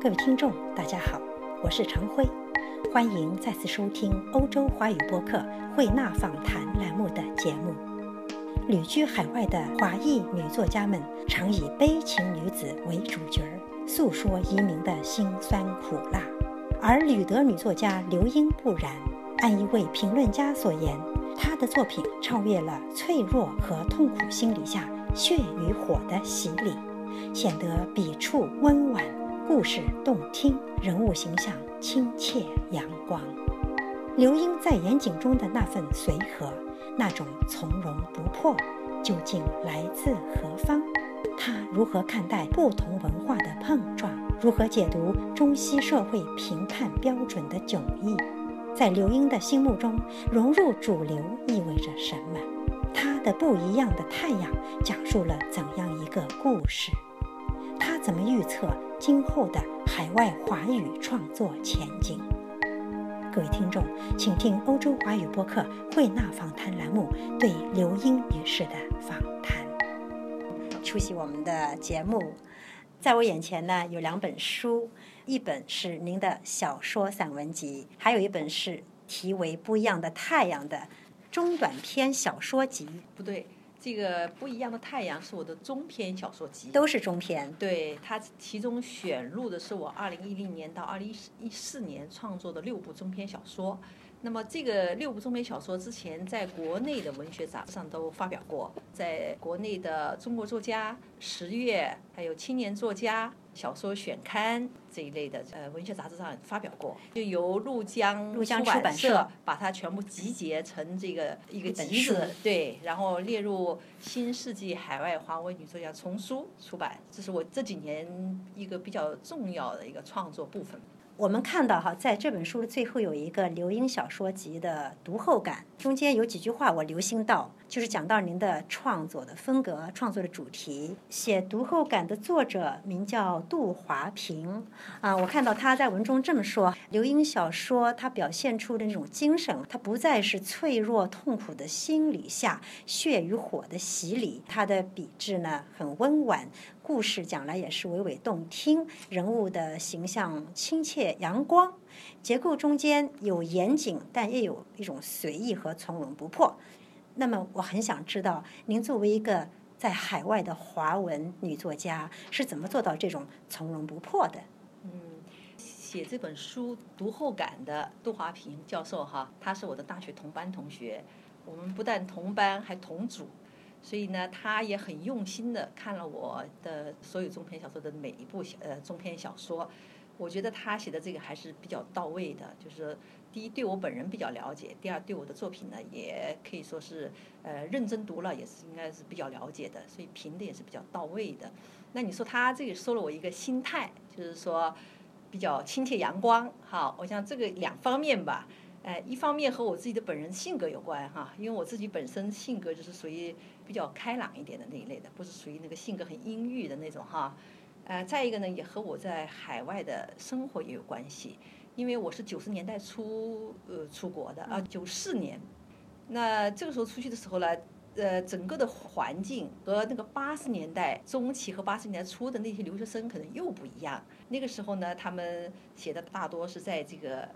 各位听众，大家好，我是常辉，欢迎再次收听欧洲华语播客慧纳访谈栏目的节目。旅居海外的华裔女作家们常以悲情女子为主角，诉说移民的辛酸苦辣。而旅德女作家刘英不然，按一位评论家所言，她的作品超越了脆弱和痛苦心理下血与火的洗礼，显得笔触温婉。故事动听，人物形象亲切阳光。刘英在远景中的那份随和，那种从容不迫，究竟来自何方？她如何看待不同文化的碰撞？如何解读中西社会评判标准的迥异？在刘英的心目中，融入主流意味着什么？她的不一样的太阳讲述了怎样一个故事？他怎么预测？今后的海外华语创作前景。各位听众，请听欧洲华语播客慧纳访谈栏目对刘英女士的访谈。出席我们的节目，在我眼前呢有两本书，一本是您的小说散文集，还有一本是题为《不一样的太阳》的中短篇小说集。不对。这个不一样的太阳是我的中篇小说集，都是中篇。对，它其中选录的是我二零一零年到二零一四年创作的六部中篇小说。那么这个六部中篇小说之前在国内的文学杂志上都发表过，在国内的中国作家、十月还有青年作家。小说选刊这一类的呃文学杂志上发表过，就由陆江陆江出版社把它全部集结成这个一个集子，对，然后列入新世纪海外华文女作家丛书出版，这是我这几年一个比较重要的一个创作部分。我们看到哈，在这本书的最后有一个刘英小说集的读后感，中间有几句话我留心到，就是讲到您的创作的风格、创作的主题。写读后感的作者名叫杜华平，啊，我看到他在文中这么说：刘英小说它表现出的那种精神，它不再是脆弱痛苦的心理下血与火的洗礼，它的笔致呢很温婉。故事讲来也是娓娓动听，人物的形象亲切阳光，结构中间有严谨，但也有一种随意和从容不迫。那么我很想知道，您作为一个在海外的华文女作家，是怎么做到这种从容不迫的？嗯，写这本书读后感的杜华平教授哈，他是我的大学同班同学，我们不但同班，还同组。所以呢，他也很用心的看了我的所有中篇小说的每一部小呃中篇小说，我觉得他写的这个还是比较到位的。就是第一，对我本人比较了解；第二，对我的作品呢，也可以说是呃认真读了，也是应该是比较了解的。所以评的也是比较到位的。那你说他这个说了我一个心态，就是说比较亲切阳光。好，我想这个两方面吧。哎，一方面和我自己的本人性格有关哈，因为我自己本身性格就是属于比较开朗一点的那一类的，不是属于那个性格很阴郁的那种哈。呃，再一个呢，也和我在海外的生活也有关系，因为我是九十年代初呃出国的啊，九四年，那这个时候出去的时候呢，呃，整个的环境和那个八十年代中期和八十年代初的那些留学生可能又不一样。那个时候呢，他们写的大多是在这个。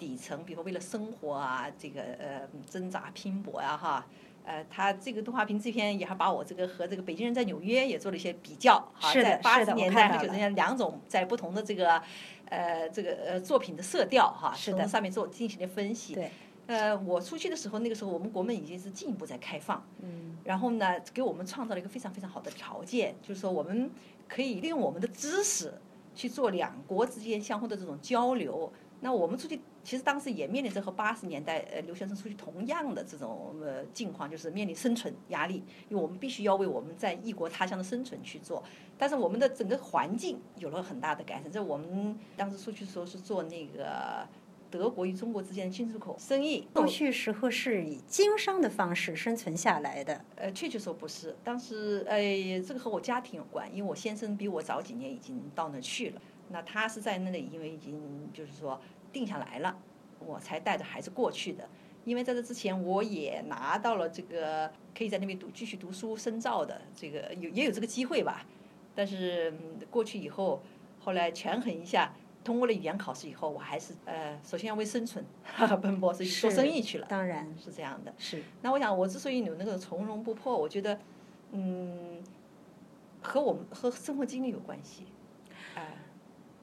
底层，比如说为了生活啊，这个呃挣扎拼搏呀，哈，呃，他这个动画片这篇也还把我这个和这个北京人在纽约也做了一些比较，哈，在八十年代和九十年代两种在不同的这个呃这个呃作品的色调哈，从上面做进行了分析。对，呃，我出去的时候，那个时候我们国门已经是进一步在开放，嗯，然后呢，给我们创造了一个非常非常好的条件，就是说我们可以利用我们的知识去做两国之间相互的这种交流。那我们出去。其实当时也面临着和八十年代呃留学生出去同样的这种呃境况，就是面临生存压力，因为我们必须要为我们在异国他乡的生存去做。但是我们的整个环境有了很大的改善。在我们当时出去的时候是做那个德国与中国之间的进出口生意。过去时候是以经商的方式生存下来的。呃，确切说不是。当时呃，这个和我家庭有关，因为我先生比我早几年已经到那去了。那他是在那里，因为已经就是说。定下来了，我才带着孩子过去的。因为在这之前，我也拿到了这个可以在那边读继续读书、深造的这个有也有这个机会吧。但是过去以后，后来权衡一下，通过了语言考试以后，我还是呃，首先要为生存 奔波，所以做生意去了。当然是这样的。是。那我想，我之所以有那个从容不迫，我觉得，嗯，和我们和生活经历有关系。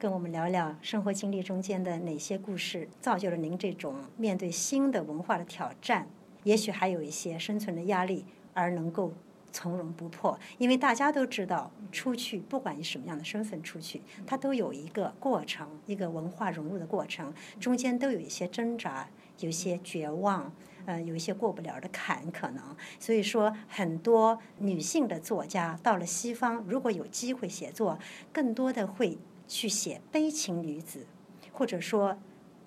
跟我们聊聊生活经历中间的哪些故事，造就了您这种面对新的文化的挑战，也许还有一些生存的压力，而能够。从容不迫，因为大家都知道，出去不管以什么样的身份出去，它都有一个过程，一个文化融入的过程，中间都有一些挣扎，有些绝望，呃，有一些过不了的坎可能。所以说，很多女性的作家到了西方，如果有机会写作，更多的会去写悲情女子，或者说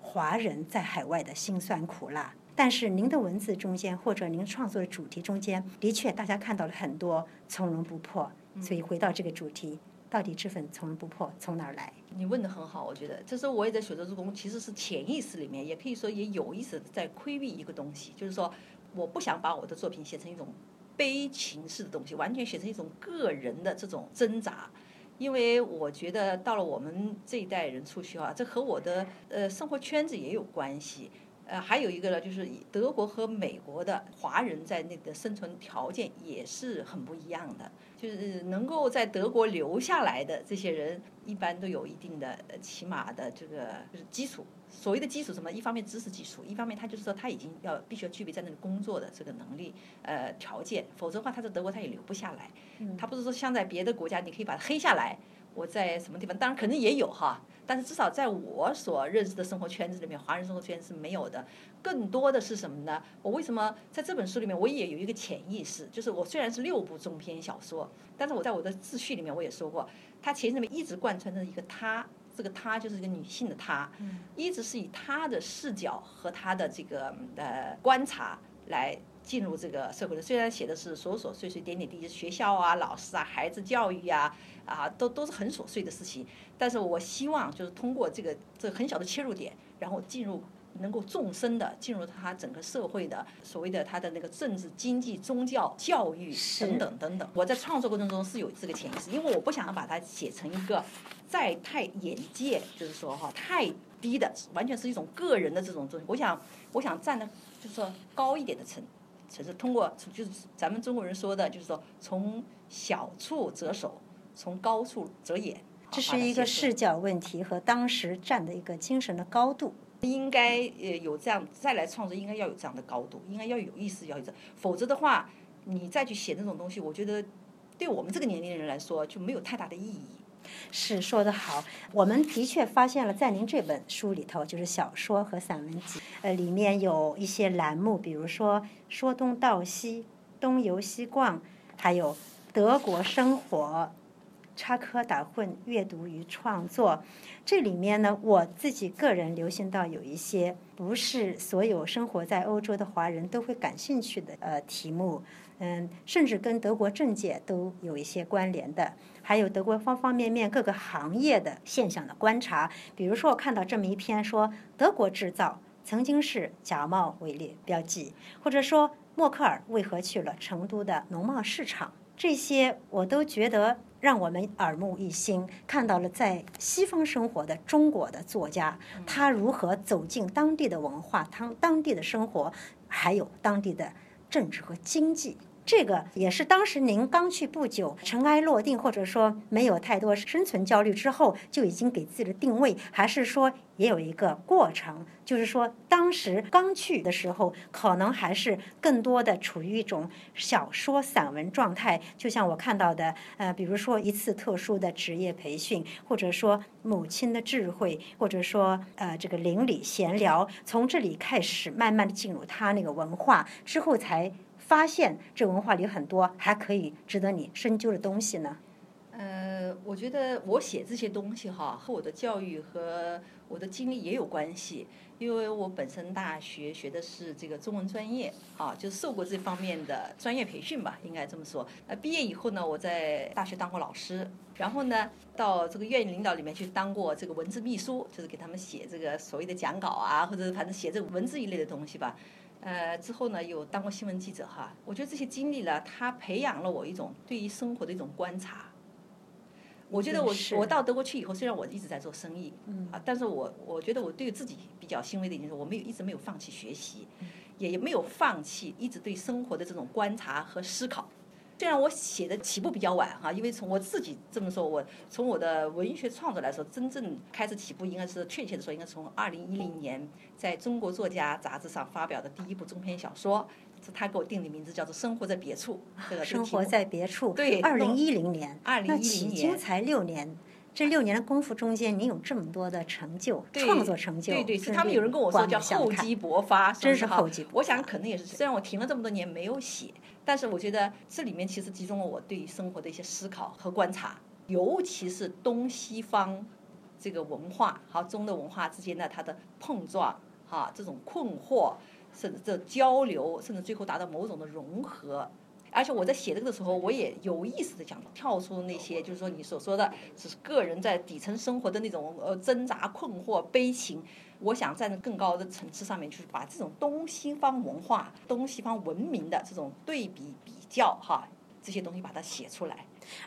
华人在海外的辛酸苦辣。但是您的文字中间，或者您创作的主题中间，的确大家看到了很多从容不迫。所以回到这个主题，到底这份从容不迫从哪儿来？你问的很好，我觉得这时候我也在学着助攻，其实是潜意识里面，也可以说也有意识在规避一个东西，就是说我不想把我的作品写成一种悲情式的东西，完全写成一种个人的这种挣扎，因为我觉得到了我们这一代人出去啊，这和我的呃生活圈子也有关系。呃，还有一个呢，就是德国和美国的华人在那个生存条件也是很不一样的。就是能够在德国留下来的这些人，一般都有一定的起码的这个就是基础。所谓的基础什么？一方面知识基础，一方面他就是说他已经要必须要具备在那里工作的这个能力呃条件，否则的话他在德国他也留不下来。他不是说像在别的国家你可以把他黑下来。我在什么地方？当然肯定也有哈，但是至少在我所认识的生活圈子里面，华人生活圈是没有的。更多的是什么呢？我为什么在这本书里面，我也有一个潜意识，就是我虽然是六部中篇小说，但是我在我的自序里面我也说过，它潜意识里面一直贯穿着一个她，这个她就是一个女性的她，一直是以她的视角和她的这个呃观察来。进入这个社会的，虽然写的是琐琐碎碎、点点滴滴，学校啊、老师啊、孩子教育呀，啊，都都是很琐碎的事情。但是我希望就是通过这个这很小的切入点，然后进入能够纵深的进入他整个社会的所谓的他的那个政治、经济、宗教、教育等等等等。我在创作过程中是有这个潜意识，因为我不想把它写成一个再太眼界，就是说哈太低的，完全是一种个人的这种东西。我想我想站的就是说高一点的层。只是通过，就是咱们中国人说的，就是说从小处着手，从高处着眼。这是一个视角问题和当时站的一个精神的高度。应该呃有这样再来创作，应该要有这样的高度，应该要有意思，要有这，否则的话，你再去写那种东西，我觉得对我们这个年龄的人来说就没有太大的意义。是说的好，我们的确发现了，在您这本书里头，就是小说和散文集，呃，里面有一些栏目，比如说说东道西、东游西逛，还有德国生活、插科打诨、阅读与创作。这里面呢，我自己个人留心到有一些不是所有生活在欧洲的华人都会感兴趣的呃题目。嗯，甚至跟德国政界都有一些关联的，还有德国方方面面各个行业的现象的观察。比如说，我看到这么一篇说，德国制造曾经是假冒伪劣标记，或者说默克尔为何去了成都的农贸市场，这些我都觉得让我们耳目一新。看到了在西方生活的中国的作家，他如何走进当地的文化、当当地的生活，还有当地的政治和经济。这个也是当时您刚去不久，尘埃落定，或者说没有太多生存焦虑之后，就已经给自己的定位，还是说也有一个过程？就是说，当时刚去的时候，可能还是更多的处于一种小说散文状态。就像我看到的，呃，比如说一次特殊的职业培训，或者说母亲的智慧，或者说呃这个邻里闲聊，从这里开始慢慢的进入他那个文化之后才。发现这文化里很多还可以值得你深究的东西呢。呃，我觉得我写这些东西哈，和我的教育和我的经历也有关系。因为我本身大学学的是这个中文专业，啊，就受过这方面的专业培训吧，应该这么说。呃，毕业以后呢，我在大学当过老师，然后呢，到这个院领导里面去当过这个文字秘书，就是给他们写这个所谓的讲稿啊，或者反正写这个文字一类的东西吧。呃，之后呢，有当过新闻记者哈。我觉得这些经历呢，它培养了我一种对于生活的一种观察。我觉得我我到德国去以后，虽然我一直在做生意，嗯啊，但是我我觉得我对自己比较欣慰的一点是，我没有一直没有放弃学习，也没有放弃一直对生活的这种观察和思考。虽然我写的起步比较晚哈，因为从我自己这么说，我从我的文学创作来说，真正开始起步应该是确切的说，应该从二零一零年在中国作家杂志上发表的第一部中篇小说，是他给我定的名字，叫做《生活在别处》。这个生活在别处。对二零一零年，2010那迄今年才六年。这六年的功夫中间，您有这么多的成就，对创作成就，对对，是他们有人跟我说叫厚积薄发，真是厚积薄发我想可能也是，虽然我停了这么多年没有写，但是我觉得这里面其实集中了我对生活的一些思考和观察，尤其是东西方这个文化和中的文化之间的它的碰撞，哈，这种困惑，甚至这交流，甚至最后达到某种的融合。而且我在写这个的时候，我也有意识的讲跳出那些，就是说你所说的，只是个人在底层生活的那种呃挣扎、困惑、悲情。我想站在更高的层次上面就是把这种东西方文化、东西方文明的这种对比比较哈，这些东西把它写出来。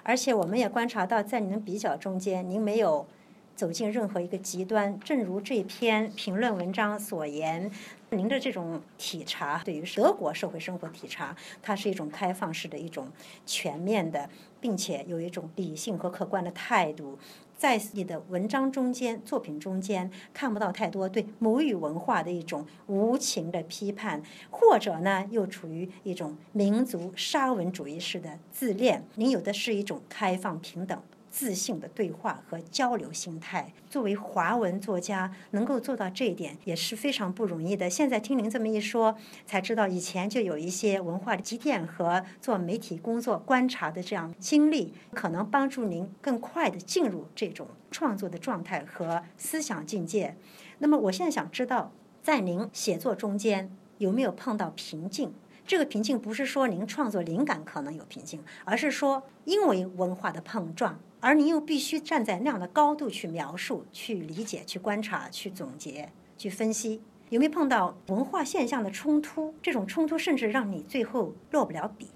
而且我们也观察到，在您的比较中间，您没有走进任何一个极端。正如这篇评论文章所言，您的这种体察对于德国社会生活体察，它是一种开放式的一种全面的，并且有一种理性和客观的态度。在你的文章中间、作品中间，看不到太多对母语文化的一种无情的批判，或者呢，又处于一种民族沙文主义式的自恋。您有的是一种开放、平等。自信的对话和交流心态，作为华文作家，能够做到这一点也是非常不容易的。现在听您这么一说，才知道以前就有一些文化的积淀和做媒体工作观察的这样经历，可能帮助您更快的进入这种创作的状态和思想境界。那么，我现在想知道，在您写作中间有没有碰到瓶颈？这个瓶颈不是说您创作灵感可能有瓶颈，而是说因为文化的碰撞，而您又必须站在那样的高度去描述、去理解、去观察、去总结、去分析。有没有碰到文化现象的冲突？这种冲突甚至让你最后落不了笔。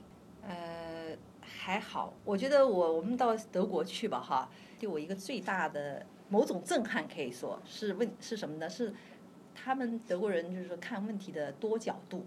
呃，还好，我觉得我我们到德国去吧，哈，对我一个最大的某种震撼，可以说是问是什么呢？是他们德国人就是说看问题的多角度，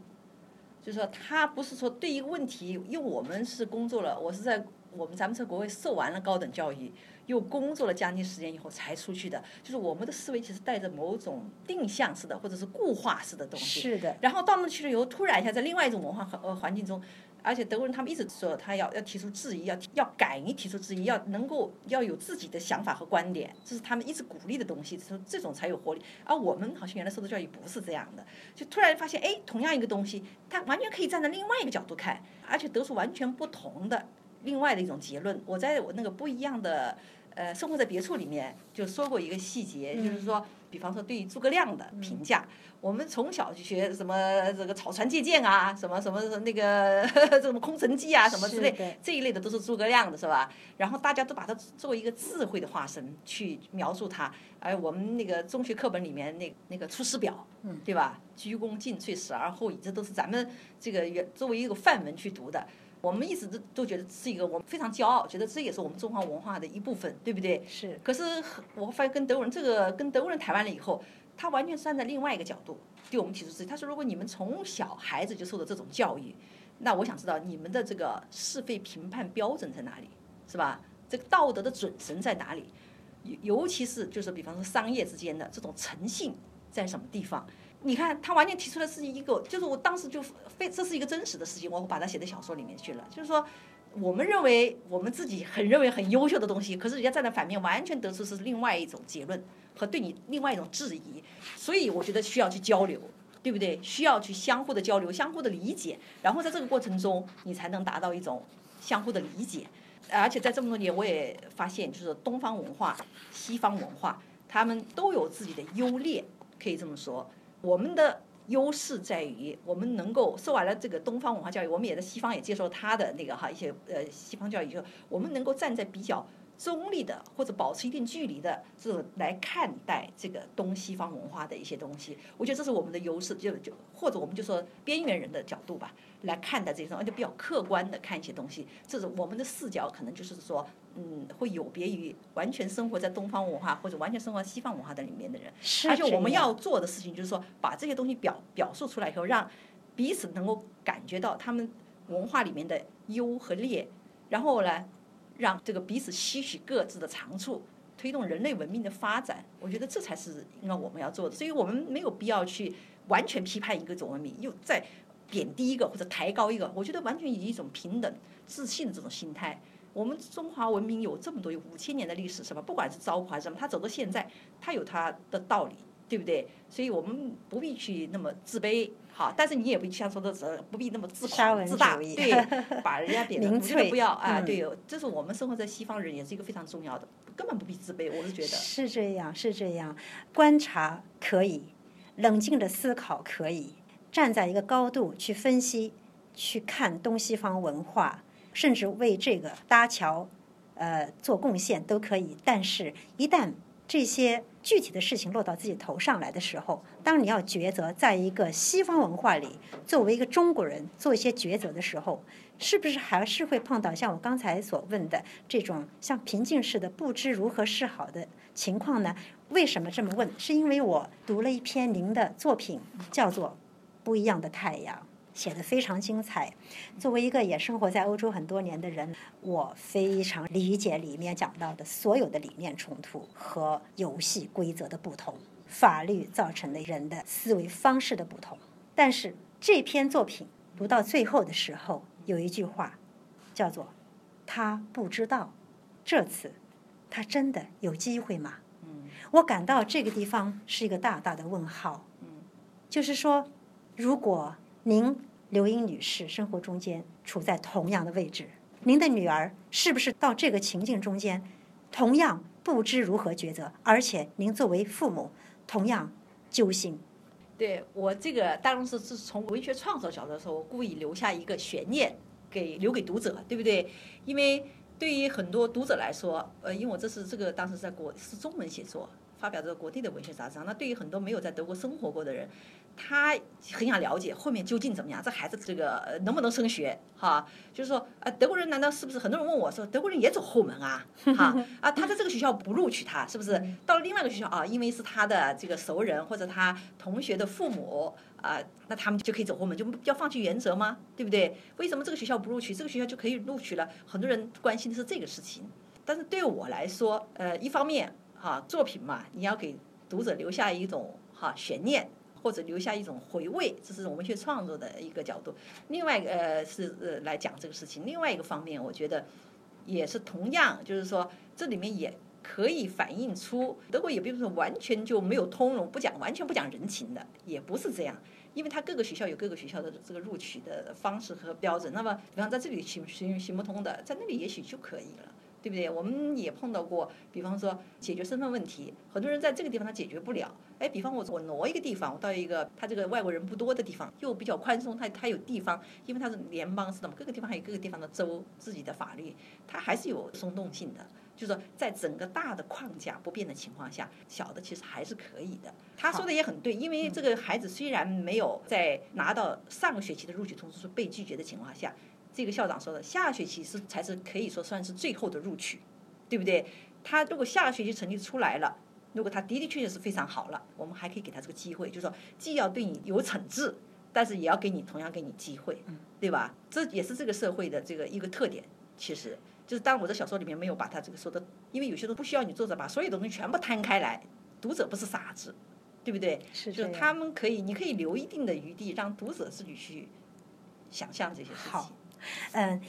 就是说他不是说对一个问题，因为我们是工作了，我是在我们咱们在国外受完了高等教育，又工作了将近十年以后才出去的，就是我们的思维其实带着某种定向式的或者是固化式的东西。是的，然后到那去了以后，突然一下在另外一种文化环呃环境中，而且德国人他们一直说他要要提出质疑，要要敢于提出质疑，要能够要有自己的想法和观点，这是他们一直鼓励的东西，说这种才有活力。而我们好像原来受的教育不是这样的，就突然发现，哎，同样一个东西，它完全可以站在另外一个角度看，而且得出完全不同的另外的一种结论。我在我那个不一样的。呃，生活在别处里面就说过一个细节，就是说，比方说对于诸葛亮的评价，我们从小就学什么这个草船借箭啊，什么什么那个 什么空城计啊，什么之类这一类的都是诸葛亮的是吧？然后大家都把它作为一个智慧的化身去描述他。而我们那个中学课本里面那那个《出师表》，嗯对吧？鞠躬尽瘁，死而后已，这都是咱们这个原作为一个范文去读的。我们一直都都觉得是一个我们非常骄傲，觉得这也是我们中华文化的一部分，对不对？是可是我发现跟德国人这个跟德国人谈完了以后，他完全是站在另外一个角度对我们提出质疑。他说，如果你们从小孩子就受到这种教育，那我想知道你们的这个是非评判标准在哪里，是吧？这个道德的准绳在哪里？尤尤其是就是比方说商业之间的这种诚信在什么地方？你看，他完全提出的是一个，就是我当时就非这是一个真实的事情，我把它写在小说里面去了。就是说，我们认为我们自己很认为很优秀的东西，可是人家站在反面，完全得出是另外一种结论和对你另外一种质疑。所以我觉得需要去交流，对不对？需要去相互的交流，相互的理解，然后在这个过程中，你才能达到一种相互的理解。而且在这么多年，我也发现，就是东方文化、西方文化，他们都有自己的优劣，可以这么说。我们的优势在于，我们能够说完了这个东方文化教育，我们也在西方也接受他的那个哈一些呃西方教育，就我们能够站在比较中立的或者保持一定距离的这种来看待这个东西方文化的一些东西。我觉得这是我们的优势，就就或者我们就说边缘人的角度吧，来看待这些东西，而且比较客观的看一些东西。这是我们的视角，可能就是说，嗯，会有别于完全生活在东方文化或者完全生活在西方文化的里面的人。是而且我们要做的事情就是说，把这些东西表表述出来以后，让彼此能够感觉到他们文化里面的优和劣，然后呢，让这个彼此吸取各自的长处，推动人类文明的发展。我觉得这才是应该我们要做的。所以我们没有必要去完全批判一个种文明，又再贬低一个或者抬高一个。我觉得完全以一种平等、自信的这种心态。我们中华文明有这么多有五千年的历史，是吧？不管是糟粕还是什么，它走到现在，它有它的道理，对不对？所以我们不必去那么自卑，好，但是你也不像说的是不必那么自沙文狂自大，对，把人家贬得民我觉得粹不要啊，嗯对，这是我们生活在西方人也是一个非常重要的，根本不必自卑，我是觉得。是这样，是这样。观察可以，冷静的思考可以，站在一个高度去分析、去看东西方文化，甚至为这个搭桥，呃，做贡献都可以。但是，一旦这些具体的事情落到自己头上来的时候，当你要抉择，在一个西方文化里，作为一个中国人做一些抉择的时候，是不是还是会碰到像我刚才所问的这种像瓶颈似的不知如何是好的情况呢？为什么这么问？是因为我读了一篇您的作品，叫做《不一样的太阳》。写的非常精彩。作为一个也生活在欧洲很多年的人，我非常理解里面讲到的所有的理念冲突和游戏规则的不同，法律造成的人的思维方式的不同。但是这篇作品读到最后的时候，有一句话叫做“他不知道这次他真的有机会吗？”嗯我感到这个地方是一个大大的问号。嗯就是说，如果您刘英女士生活中间处在同样的位置，您的女儿是不是到这个情境中间，同样不知如何抉择，而且您作为父母同样揪心？对我这个当然是是从文学创作角度来说，我故意留下一个悬念给留给读者，对不对？因为对于很多读者来说，呃，因为我这是这个当时在国是中文写作，发表在国内的文学杂志，那对于很多没有在德国生活过的人，他很想了解后面究竟怎么样，这孩子这个能不能升学哈？就是说，呃，德国人难道是不是很多人问我说，德国人也走后门啊？哈啊，他在这个学校不录取他，是不是？到了另外一个学校啊，因为是他的这个熟人或者他同学的父母啊，那他们就可以走后门，就要放弃原则吗？对不对？为什么这个学校不录取，这个学校就可以录取了？很多人关心的是这个事情。但是对我来说，呃，一方面哈、作品嘛，你要给读者留下一种哈、悬念。或者留下一种回味，这是我们去创作的一个角度。另外，呃，是呃来讲这个事情。另外一个方面，我觉得也是同样，就是说这里面也可以反映出德国也并不是完全就没有通融，不讲完全不讲人情的，也不是这样。因为它各个学校有各个学校的这个录取的方式和标准，那么比方在这里行行行不通的，在那里也许就可以了。对不对？我们也碰到过，比方说解决身份问题，很多人在这个地方他解决不了。哎，比方我我挪一个地方，我到一个他这个外国人不多的地方，又比较宽松，他他有地方，因为他是联邦式的嘛，各个地方还有各个地方的州自己的法律，它还是有松动性的。就是说，在整个大的框架不变的情况下，小的其实还是可以的。他说的也很对，因为这个孩子虽然没有在拿到上个学期的录取通知书被拒绝的情况下。这个校长说的，下学期是才是可以说算是最后的录取，对不对？他如果下个学期成绩出来了，如果他的的确确是非常好了，我们还可以给他这个机会，就是说既要对你有惩治，但是也要给你同样给你机会，对吧？这也是这个社会的这个一个特点。其实就是当然我在小说里面没有把他这个说的，因为有些东西不需要你作者把所有的东西全部摊开来，读者不是傻子，对不对？是就是他们可以，你可以留一定的余地，让读者自己去想象这些事好情。嗯，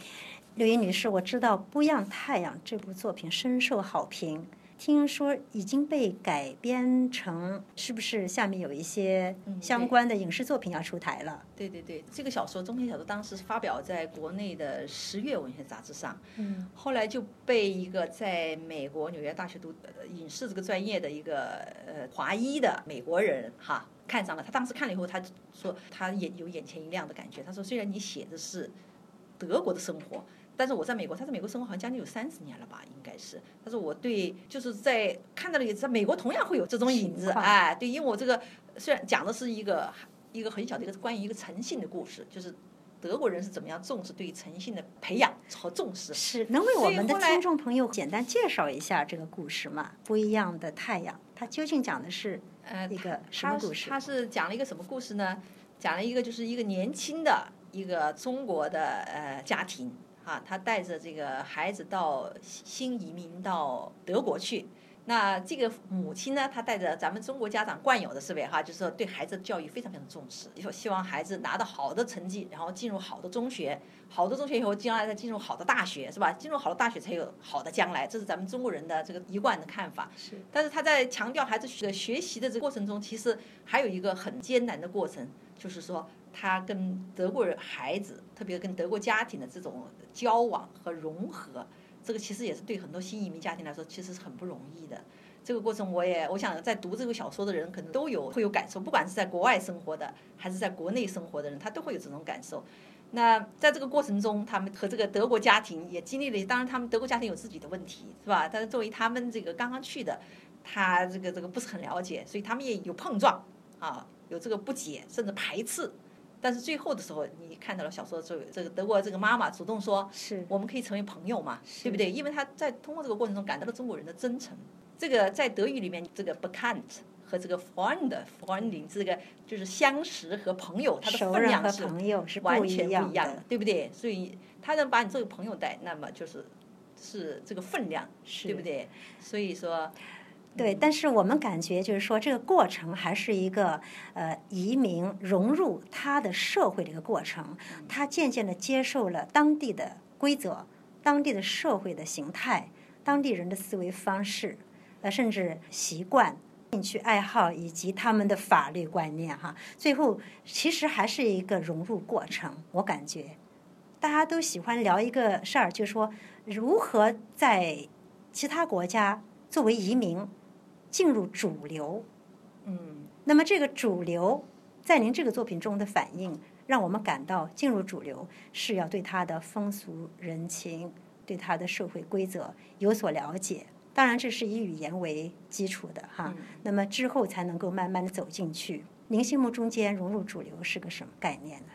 刘英女士，我知道《不一样太阳》这部作品深受好评，听说已经被改编成，是不是下面有一些嗯相关的影视作品要出台了？对对对，这个小说中篇小说当时是发表在国内的十月文学杂志上，嗯，后来就被一个在美国纽约大学读呃影视这个专业的一个呃华裔的美国人哈看上了。他当时看了以后，他说他眼有眼前一亮的感觉。他说虽然你写的是德国的生活，但是我在美国，他在美国生活好像将近有三十年了吧，应该是。但是我对就是在看到了，在美国同样会有这种影子，哎，对，因为我这个虽然讲的是一个一个很小的一个关于一个诚信的故事，就是德国人是怎么样重视对于诚信的培养和重视。是，能为我们的听众朋友简单介绍一下这个故事吗？不一样的太阳，它究竟讲的是呃一个什么故事？它是讲了一个什么故事呢？讲了一个就是一个年轻的一个中国的呃家庭。啊，他带着这个孩子到新移民到德国去。那这个母亲呢，她带着咱们中国家长惯有的思维哈，就是说对孩子的教育非常非常重视，说希望孩子拿到好的成绩，然后进入好的中学，好的中学以后将来再进入好的大学，是吧？进入好的大学才有好的将来，这是咱们中国人的这个一贯的看法。是。但是他在强调孩子学学习的这个过程中，其实还有一个很艰难的过程，就是说。他跟德国人孩子，特别跟德国家庭的这种交往和融合，这个其实也是对很多新移民家庭来说，其实是很不容易的。这个过程，我也我想在读这个小说的人，可能都有会有感受，不管是在国外生活的，还是在国内生活的人，他都会有这种感受。那在这个过程中，他们和这个德国家庭也经历了，当然他们德国家庭有自己的问题，是吧？但是作为他们这个刚刚去的，他这个这个不是很了解，所以他们也有碰撞啊，有这个不解，甚至排斥。但是最后的时候，你看到了小说的时候，这个德国这个妈妈主动说，是我们可以成为朋友嘛，对不对？因为她在通过这个过程中感到了中国人的真诚。这个在德语里面，这个 bekannt 和这个 friend friending 这个就是相识和朋友，它的分量是完全不一样的，对不对？所以他能把你作为朋友带，那么就是是这个分量，对不对？所以说。对，但是我们感觉就是说，这个过程还是一个呃移民融入他的社会的一个过程。他渐渐的接受了当地的规则、当地的社会的形态、当地人的思维方式，呃，甚至习惯、兴趣爱好以及他们的法律观念哈。最后其实还是一个融入过程。我感觉大家都喜欢聊一个事儿，就是说如何在其他国家作为移民。进入主流，嗯，那么这个主流在您这个作品中的反应，让我们感到进入主流是要对它的风俗人情、对它的社会规则有所了解。当然，这是以语言为基础的哈。那么之后才能够慢慢的走进去。您心目中间融入主流是个什么概念呢？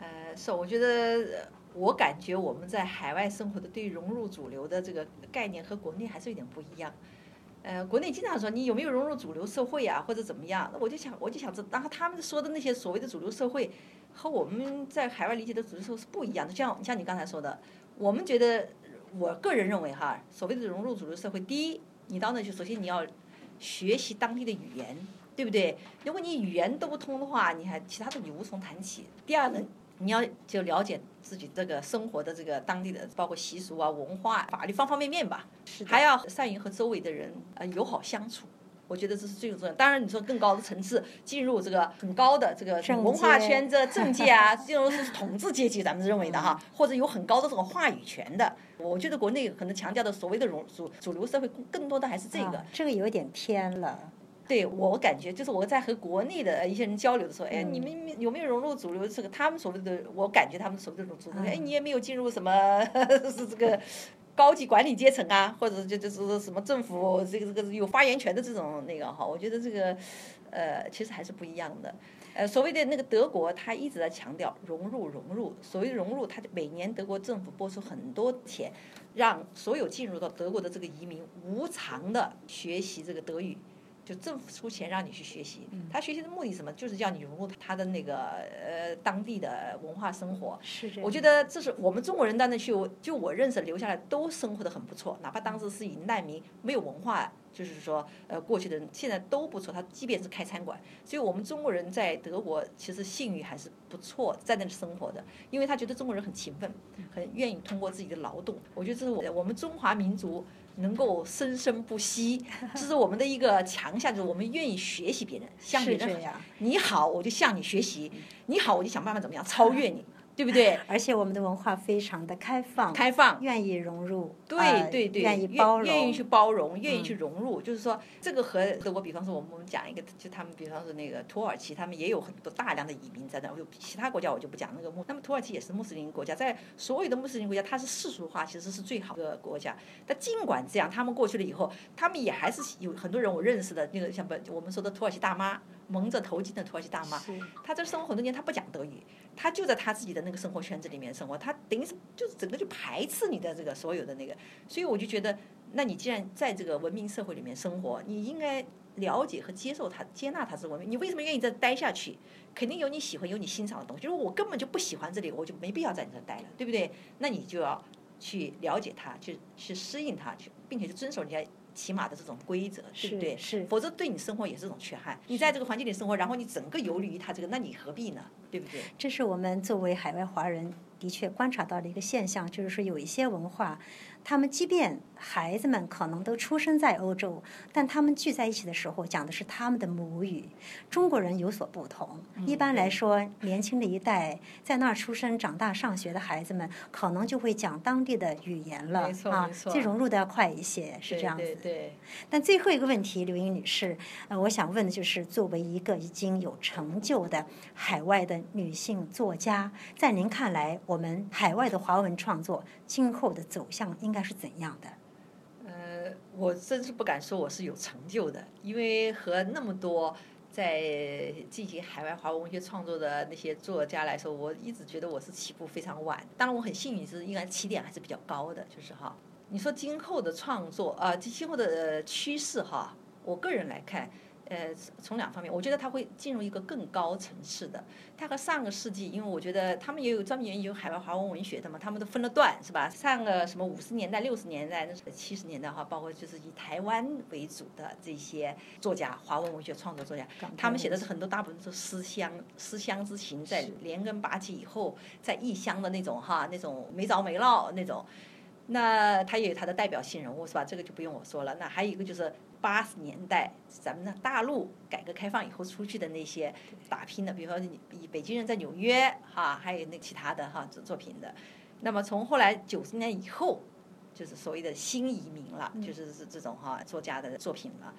呃，是，我觉得我感觉我们在海外生活的对融入主流的这个概念和国内还是有点不一样。呃，国内经常说你有没有融入主流社会啊，或者怎么样？那我就想，我就想知，然后他们说的那些所谓的主流社会，和我们在海外理解的主流社会是不一样的。像像你刚才说的，我们觉得，我个人认为哈，所谓的融入主流社会，第一，你到那去，首先你要学习当地的语言，对不对？如果你语言都不通的话，你还其他的你无从谈起。第二呢？你要就了解自己这个生活的这个当地的，包括习俗啊、文化、法律方方面面吧。还要善于和周围的人呃友好相处，我觉得这是最重要。当然，你说更高的层次，进入这个很高的这个文化圈、这政界啊，进入是统治阶级，咱们认为的哈，或者有很高的这种话语权的。我觉得国内可能强调的所谓的主主主流社会，更多的还是这个。这个有点偏了。对我感觉，就是我在和国内的一些人交流的时候，哎，你们有没有融入主流？这个他们所谓的，我感觉他们所谓的主流，哎，你也没有进入什么是这个高级管理阶层啊，或者就就是什么政府这个这个有发言权的这种那个哈，我觉得这个呃其实还是不一样的。呃，所谓的那个德国，他一直在强调融入融入。所谓融入，他每年德国政府拨出很多钱，让所有进入到德国的这个移民无偿的学习这个德语。就政府出钱让你去学习，他学习的目的什么？就是叫你融入他的那个呃当地的文化生活。是这我觉得这是我们中国人到那去，就我认识留下来都生活的很不错，哪怕当时是以难民没有文化，就是说呃过去的人现在都不错。他即便是开餐馆，所以我们中国人在德国其实信誉还是不错，在那里生活的，因为他觉得中国人很勤奋，很愿意通过自己的劳动。我觉得这是我我们中华民族。能够生生不息，这是我们的一个强项，就是我们愿意学习别人，向别人。你好，我就向你学习；你好，我就想办法怎么样超越你。对不对？而且我们的文化非常的开放，开放，愿意融入，对呃对对，愿意包容，愿意去包容，愿意嗯去融入。就是说，这个和我比方说，我们讲一个，就他们比方说那个土耳其，他们也有很多大量的移民在那。有其他国家我就不讲那个穆，那么土耳其也是穆斯林国家，在所有的穆斯林国家，它是世俗化其实是最好的国家。但尽管这样，他们过去了以后，他们也还是有很多人我认识的那个像不我们说的土耳其大妈，蒙着头巾的土耳其大妈，她这生活很多年，她不讲德语，她就在她自己的那个生活圈子里面生活，她等于是就是整个就排斥你的这个所有的那个，所以我就觉得，那你既然在这个文明社会里面生活，你应该了解和接受它，接纳它是文明。你为什么愿意在待下去？肯定有你喜欢、有你欣赏的东西。就是我根本就不喜欢这里，我就没必要在你这待了，对不对？那你就要去了解它，去去适应它，去并且去遵守人家起码的这种规则，对不对？是是否则对你生活也是一种缺憾。你在这个环境里生活，然后你整个游离于他这个，那你何必呢？对不对？这是我们作为海外华人的确观察到的一个现象，就是说有一些文化，他们即便孩子们可能都出生在欧洲，但他们聚在一起的时候讲的是他们的母语。中国人有所不同，嗯一般来说，年轻的一代在那儿出生、长大、上学的孩子们，可能就会讲当地的语言了啊这融入的要快一些，是这样子。对对对但最后一个问题，刘英女士，呃，我想问的就是，作为一个已经有成就的海外的女性作家，在您看来，我们海外的华文创作今后的走向应该是怎样的？我真是不敢说我是有成就的，因为和那么多在进行海外华文文学创作的那些作家来说，我一直觉得我是起步非常晚。当然，我很幸运是应该起点还是比较高的，就是哈。你说今后的创作啊，今后的趋势哈，我个人来看。呃，从两方面，我觉得它会进入一个更高层次的。它和上个世纪，因为我觉得他们也有专门研究海外华文文学的嘛，他们都分了段，是吧？上个什么五十年代、六十年代、那是七十年代哈，包括就是以台湾为主的这些作家，华文文学创作作家，他们写的是很多大部分都是思乡、思乡之情，在连根拔起以后，在异乡的那种哈，那种没着没落那种。那他也有他的代表性人物是吧？这个就不用我说了。那还有一个就是八十年代咱们的大陆改革开放以后出去的那些打拼的，比如说你北京人在纽约哈，还有那其他的哈作作品的。那么从后来九十年以后，就是所谓的新移民了，就是这这种哈作家的作品了。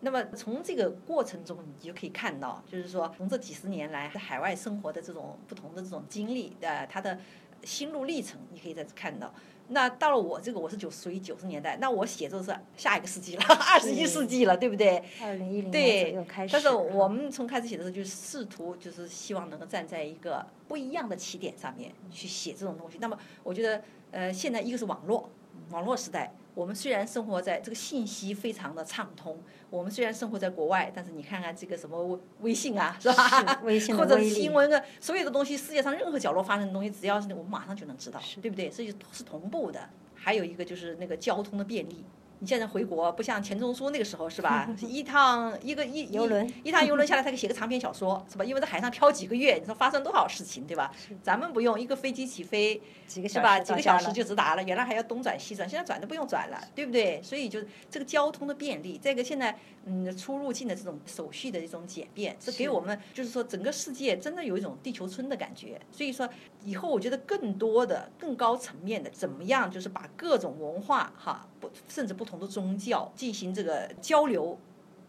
那么从这个过程中，你就可以看到，就是说从这几十年来在海外生活的这种不同的这种经历，呃，他的心路历程，你可以在这看到。那到了我这个，我是九属于九十年代，那我写作是下一个世纪了，二十一世纪了，对不对？二零一零年对开始，但是我们从开始写的时候，就试图就是希望能够站在一个不一样的起点上面去写这种东西。那么我觉得，呃，现在一个是网络，网络时代，我们虽然生活在这个信息非常的畅通，我们虽然生活在国外，但是你看看这个什么微微信啊，是吧？是微信或者新闻啊，所有的东西，世界上任何角落发生的东西，只要是我们马上就能知道，对不对？所以是同步的。还有一个就是那个交通的便利。你现在回国不像钱钟书那个时候是吧？一趟一个一游轮一趟游轮下来，他可以写个长篇小说是吧？因为在海上漂几个月，你说发生多少事情对吧？咱们不用一个飞机起飞几个是吧？几个小时就直达了，原来还要东转西转，现在转都不用转了，对不对？所以就这个交通的便利，这个现在嗯出入境的这种手续的一种简便，是给我们就是说整个世界真的有一种地球村的感觉。所以说以后我觉得更多的、更高层面的，怎么样就是把各种文化哈不甚至不同的宗教进行这个交流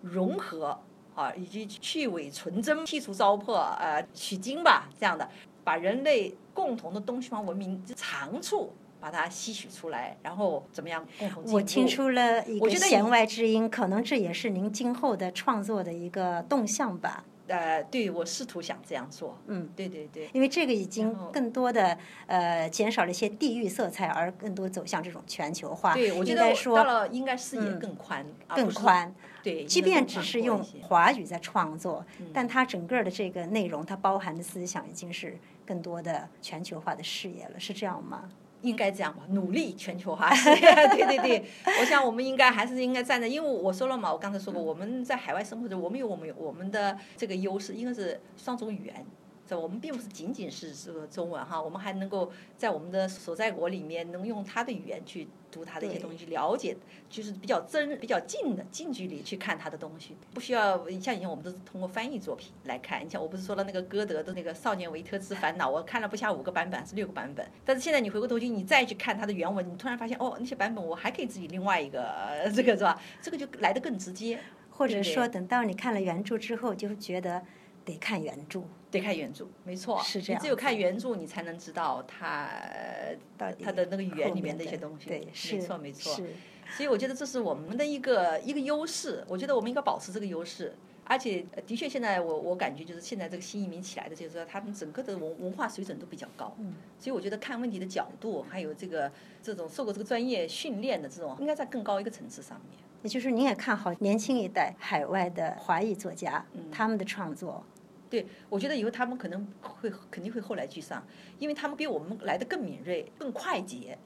融合啊，以及去伪存真、剔除糟粕、呃取经吧这样的，把人类共同的东西方文明长处把它吸取出来，然后怎么样共同进步我听出了一个弦外之音，可能这也是您今后的创作的一个动向吧。呃，对我试图想这样做，嗯，对对对。因为这个已经更多的呃减少了一些地域色彩，而更多走向这种全球化。对，我觉得应该说到了应该视野嗯更宽，更宽。对，即便只是用华语在创作，嗯但它整个的这个内容，它包含的思想已经是更多的全球化的视野了，是这样吗？应该这样吧，努力全球化。对对对，我想我们应该还是应该站在，因为我说了嘛，我刚才说过，我们在海外生活着，我们有我们有我们的这个优势，应该是双种语言。是吧我们并不是仅仅是这个中文哈，我们还能够在我们的所在国里面能用他的语言去读他的一些东西，了解就是比较真、比较近的近距离去看他的东西，不需要像以前我们都是通过翻译作品来看。你像我不是说了那个歌德的那个《少年维特之烦恼》，我看了不下五个版本还是六个版本，但是现在你回过头去，你再去看他的原文，你突然发现哦，那些版本我还可以自己另外一个呃这个是吧？这个就来的更直接。或者说等到你看了原著之后，就会觉得得看原著，得看原著，没错，是这样你只有看原著，你才能知道他到底他的那个语言里面的一些东西。对，是没错没错。是所以我觉得这是我们的一个一个优势，我觉得我们应该保持这个优势。而且呃的确，现在我我感觉就是现在这个新移民起来的，就是说他们整个的文文化水准都比较高。嗯。所以我觉得看问题的角度，还有这个这种受过这个专业训练的这种，应该在更高一个层次上面。也就是您也看好年轻一代海外的华裔作家，嗯他们的创作，对，我觉得以后他们可能会肯定会后来居上，因为他们比我们来的更敏锐、更快捷。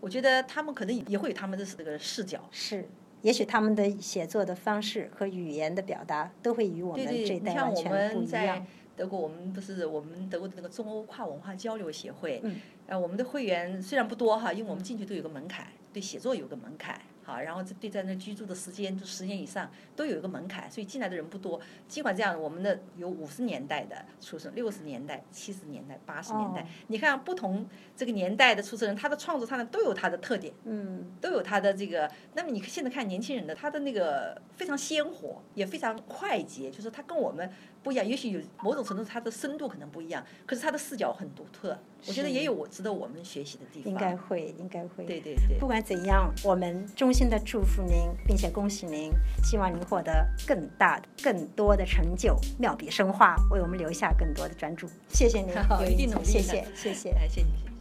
我觉得他们可能也会有他们的这个视角。是，也许他们的写作的方式和语言的表达都会与我们这一代你像我完全不们在一样。德国，我们不是我们德国的那个中欧跨文化交流协会，嗯呃，我们的会员虽然不多哈，因为我们进去都有个门槛，对写作有个门槛，好，然后这对在那居住的时间，就十年以上都有一个门槛，所以进来的人不多。尽管这样，我们的有五十年代的出生，六十年代、七十年代、八十年代，哦你看不同这个年代的出生人，他的创作上呢都有他的特点。嗯，都有他的这个。那么你现在看年轻人的，他的那个非常鲜活，也非常快捷，就是他跟我们不一样。也许有某种程度他的深度可能不一样，可是他的视角很独特。我觉得也有我值得我们学习的地方。应该会，应该会。对对对不。管怎样，我们中心的祝福您，并且恭喜您，希望您获得更大、更多的成就，妙笔生花，为我们留下更多的专注。谢谢您，有一定努力的谢谢，谢谢。哎，谢谢谢谢。